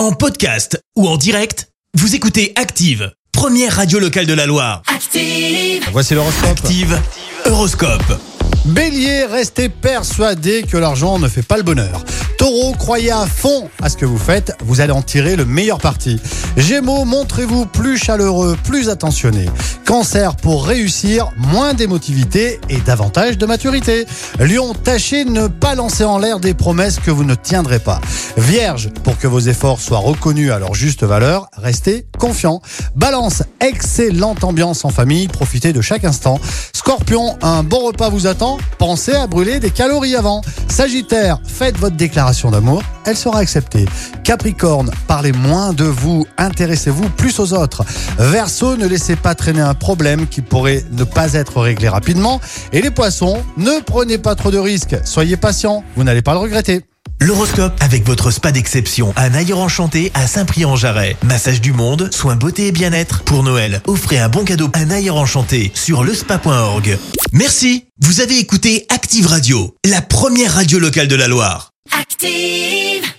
En podcast ou en direct, vous écoutez Active, première radio locale de la Loire. Active. Voici l'horoscope. Active Horoscope. Bélier, restez persuadé que l'argent ne fait pas le bonheur. Taureau, croyez à fond à ce que vous faites, vous allez en tirer le meilleur parti. Gémeaux, montrez-vous plus chaleureux, plus attentionné. Cancer, pour réussir, moins d'émotivité et davantage de maturité. Lion, tâchez de ne pas lancer en l'air des promesses que vous ne tiendrez pas. Vierge, pour que vos efforts soient reconnus à leur juste valeur, restez confiant. Balance, excellente ambiance en famille, profitez de chaque instant. Scorpion, un bon repas vous attend, pensez à brûler des calories avant. Sagittaire, faites votre déclaration d'amour, elle sera acceptée. Capricorne, parlez moins de vous, intéressez-vous plus aux autres. Verseau, ne laissez pas traîner un problème qui pourrait ne pas être réglé rapidement. Et les poissons, ne prenez pas trop de risques, soyez patient, vous n'allez pas le regretter. L'horoscope avec votre spa d'exception à Naïre Enchanté à Saint-Prix-en-Jarret. Massage du monde, soins beauté et bien-être. Pour Noël, offrez un bon cadeau à Naïre Enchanté sur lespa.org. Merci. Vous avez écouté Active Radio, la première radio locale de la Loire. Active.